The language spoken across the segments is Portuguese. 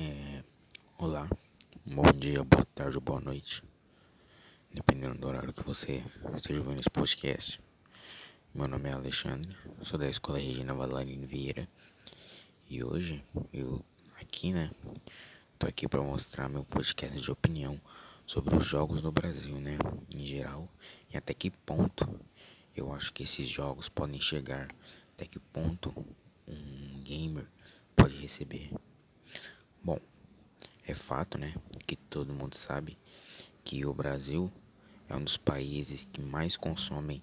É, olá, bom dia, boa tarde ou boa noite, dependendo do horário que você esteja ouvindo esse podcast. Meu nome é Alexandre, sou da Escola Regina Valarino Vieira e hoje eu aqui, né, tô aqui para mostrar meu podcast de opinião sobre os jogos no Brasil, né, em geral, e até que ponto eu acho que esses jogos podem chegar, até que ponto um gamer pode receber Bom, é fato, né, que todo mundo sabe que o Brasil é um dos países que mais consomem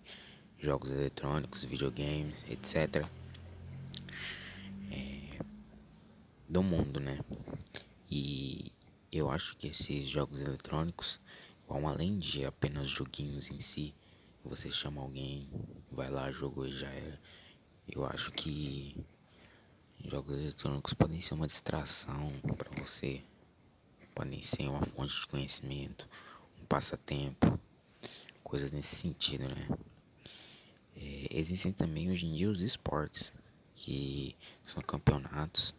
jogos eletrônicos, videogames, etc. É, do mundo, né? E eu acho que esses jogos eletrônicos vão além de apenas joguinhos em si. Você chama alguém, vai lá, jogou e já era. Eu acho que Jogos eletrônicos podem ser uma distração para você, podem ser uma fonte de conhecimento, um passatempo, coisas nesse sentido, né? É, existem também hoje em dia os esportes, que são campeonatos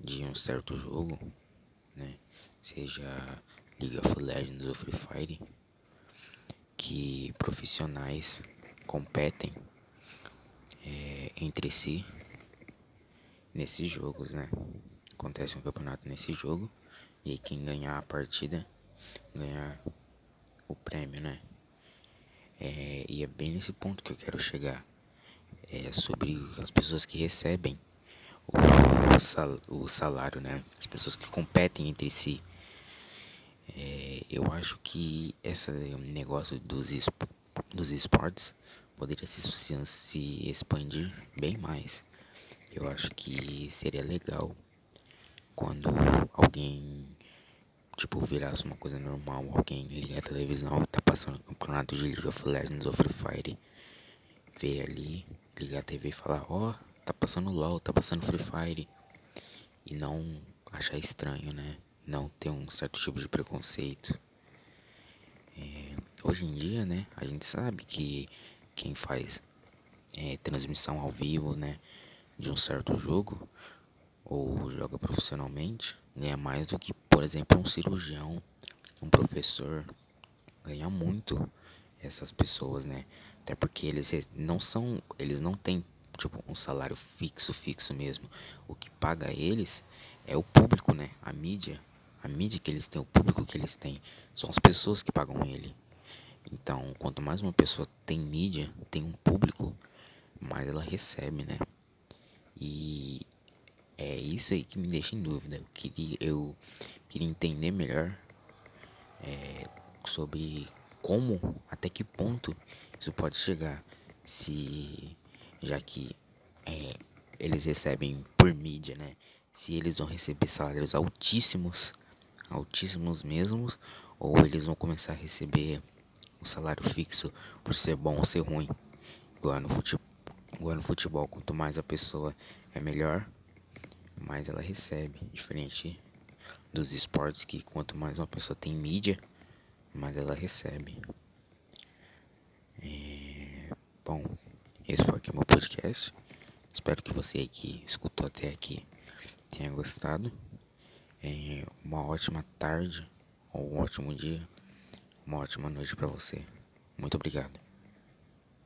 de um certo jogo, né? Seja League of Legends ou Free Fire, que profissionais competem é, entre si nesses jogos, né? Acontece um campeonato nesse jogo e quem ganhar a partida ganha o prêmio, né? É, e é bem nesse ponto que eu quero chegar. É sobre as pessoas que recebem o, sal, o salário, né? As pessoas que competem entre si. É, eu acho que esse negócio dos, dos esportes poderia se, se expandir bem mais. Eu acho que seria legal quando alguém, tipo, virasse uma coisa normal, alguém liga a televisão e tá passando campeonato de League of Legends ou Free Fire, ver ali, ligar a TV e falar, ó, oh, tá passando LOL, tá passando Free Fire, e não achar estranho, né? Não ter um certo tipo de preconceito. É, hoje em dia, né, a gente sabe que quem faz é, transmissão ao vivo, né, de um certo jogo ou joga profissionalmente ganha mais do que, por exemplo, um cirurgião, um professor. Ganha muito essas pessoas, né? Até porque eles não são, eles não têm tipo um salário fixo, fixo mesmo. O que paga eles é o público, né? A mídia, a mídia que eles têm, o público que eles têm, são as pessoas que pagam ele. Então, quanto mais uma pessoa tem mídia, tem um público, mais ela recebe, né? E é isso aí que me deixa em dúvida. Eu queria, eu queria entender melhor é, sobre como, até que ponto isso pode chegar. Se, já que é, eles recebem por mídia, né? Se eles vão receber salários altíssimos, altíssimos mesmos, ou eles vão começar a receber um salário fixo por ser bom ou ser ruim, igual no futebol Agora no futebol, quanto mais a pessoa é melhor, mais ela recebe. Diferente dos esportes que quanto mais uma pessoa tem mídia, mais ela recebe. É... Bom, esse foi aqui o meu podcast. Espero que você que escutou até aqui tenha gostado. É uma ótima tarde ou um ótimo dia, uma ótima noite para você. Muito obrigado.